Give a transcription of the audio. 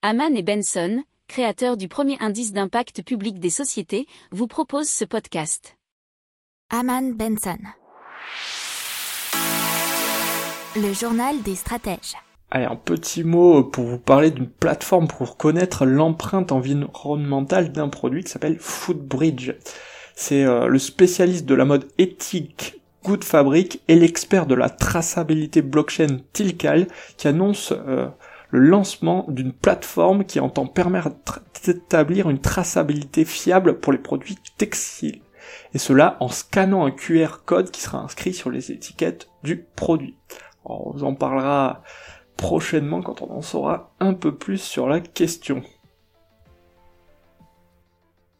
Haman et Benson, créateurs du premier indice d'impact public des sociétés, vous proposent ce podcast. Haman Benson. Le journal des stratèges. Allez, un petit mot pour vous parler d'une plateforme pour connaître l'empreinte environnementale d'un produit qui s'appelle Foodbridge. C'est euh, le spécialiste de la mode éthique Good Fabric et l'expert de la traçabilité blockchain Tilcal qui annonce euh, le lancement d'une plateforme qui entend permettre d'établir une traçabilité fiable pour les produits textiles. Et cela en scannant un QR code qui sera inscrit sur les étiquettes du produit. on en parlera prochainement quand on en saura un peu plus sur la question.